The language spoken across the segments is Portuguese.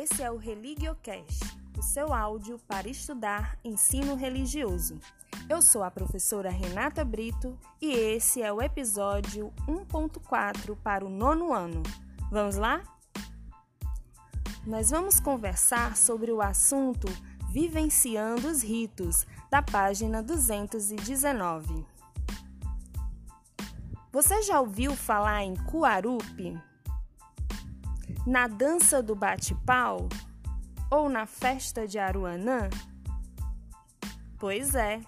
Esse é o ReligioCast, o seu áudio para estudar ensino religioso. Eu sou a professora Renata Brito e esse é o episódio 1.4 para o nono ano. Vamos lá? Nós vamos conversar sobre o assunto Vivenciando os Ritos, da página 219. Você já ouviu falar em Kuarupi? Na dança do bate-pau? Ou na festa de Aruanã? Pois é,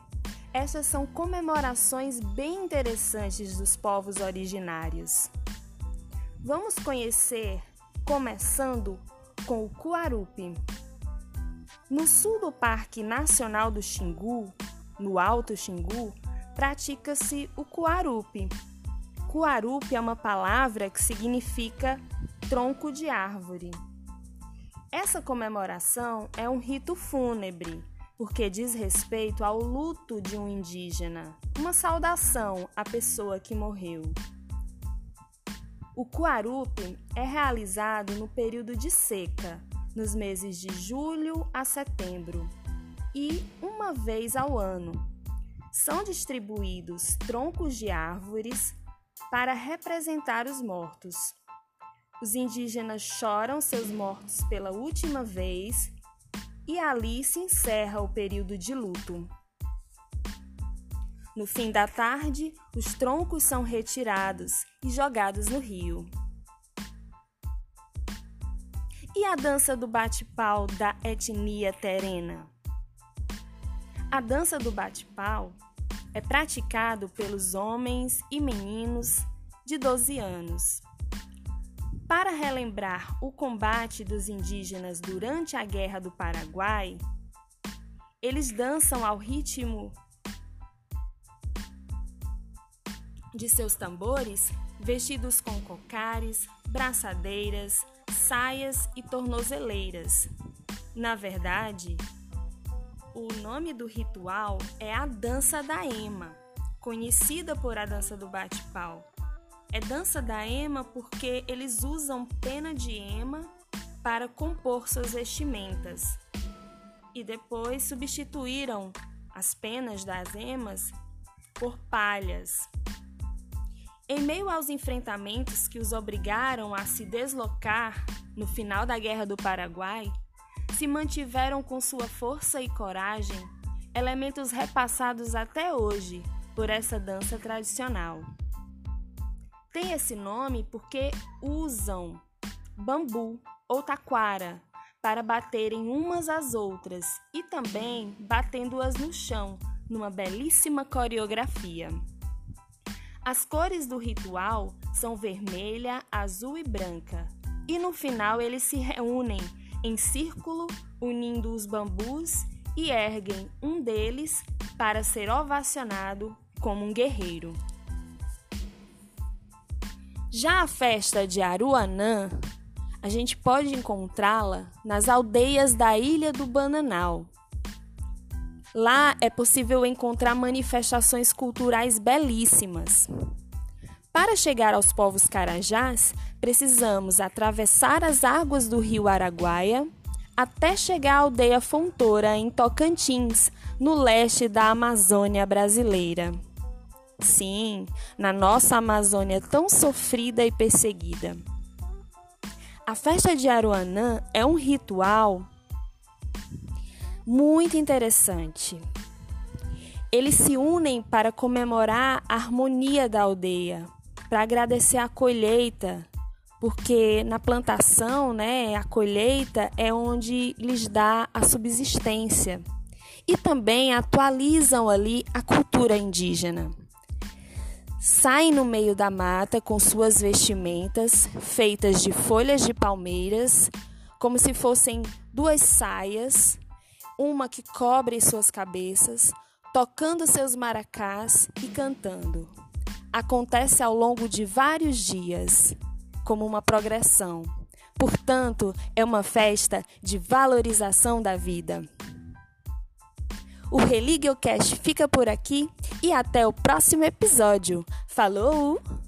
essas são comemorações bem interessantes dos povos originários. Vamos conhecer, começando com o Kuarupi. No sul do Parque Nacional do Xingu, no Alto Xingu, pratica-se o Kuarupi. Kuarupi é uma palavra que significa tronco de árvore. Essa comemoração é um rito fúnebre, porque diz respeito ao luto de um indígena, uma saudação à pessoa que morreu. O Kuarupi é realizado no período de seca, nos meses de julho a setembro e uma vez ao ano. São distribuídos troncos de árvores para representar os mortos. Os indígenas choram seus mortos pela última vez e ali se encerra o período de luto. No fim da tarde, os troncos são retirados e jogados no rio. E a dança do bate-pau da etnia terena? A dança do bate-pau é praticado pelos homens e meninos de 12 anos. Para relembrar o combate dos indígenas durante a Guerra do Paraguai, eles dançam ao ritmo de seus tambores, vestidos com cocares, braçadeiras, saias e tornozeleiras. Na verdade, o nome do ritual é a dança da ema, conhecida por a dança do bate-pau. É dança da ema porque eles usam pena de ema para compor suas vestimentas e depois substituíram as penas das emas por palhas. Em meio aos enfrentamentos que os obrigaram a se deslocar no final da Guerra do Paraguai, se mantiveram com sua força e coragem, elementos repassados até hoje por essa dança tradicional. Tem esse nome porque usam bambu ou taquara para baterem umas às outras e também batendo-as no chão, numa belíssima coreografia. As cores do ritual são vermelha, azul e branca, e no final eles se reúnem em círculo, unindo os bambus e erguem um deles para ser ovacionado como um guerreiro. Já a festa de Aruanã, a gente pode encontrá-la nas aldeias da Ilha do Bananal, Lá é possível encontrar manifestações culturais belíssimas. Para chegar aos povos carajás, precisamos atravessar as águas do rio Araguaia até chegar à aldeia Fontoura, em Tocantins, no leste da Amazônia brasileira. Sim, na nossa Amazônia tão sofrida e perseguida. A festa de Aruanã é um ritual muito interessante. Eles se unem para comemorar a harmonia da aldeia, para agradecer a colheita, porque na plantação, né, a colheita é onde lhes dá a subsistência. E também atualizam ali a cultura indígena. Saem no meio da mata com suas vestimentas feitas de folhas de palmeiras, como se fossem duas saias uma que cobre suas cabeças, tocando seus maracás e cantando. Acontece ao longo de vários dias, como uma progressão. Portanto, é uma festa de valorização da vida. O ReligioCast fica por aqui e até o próximo episódio. Falou!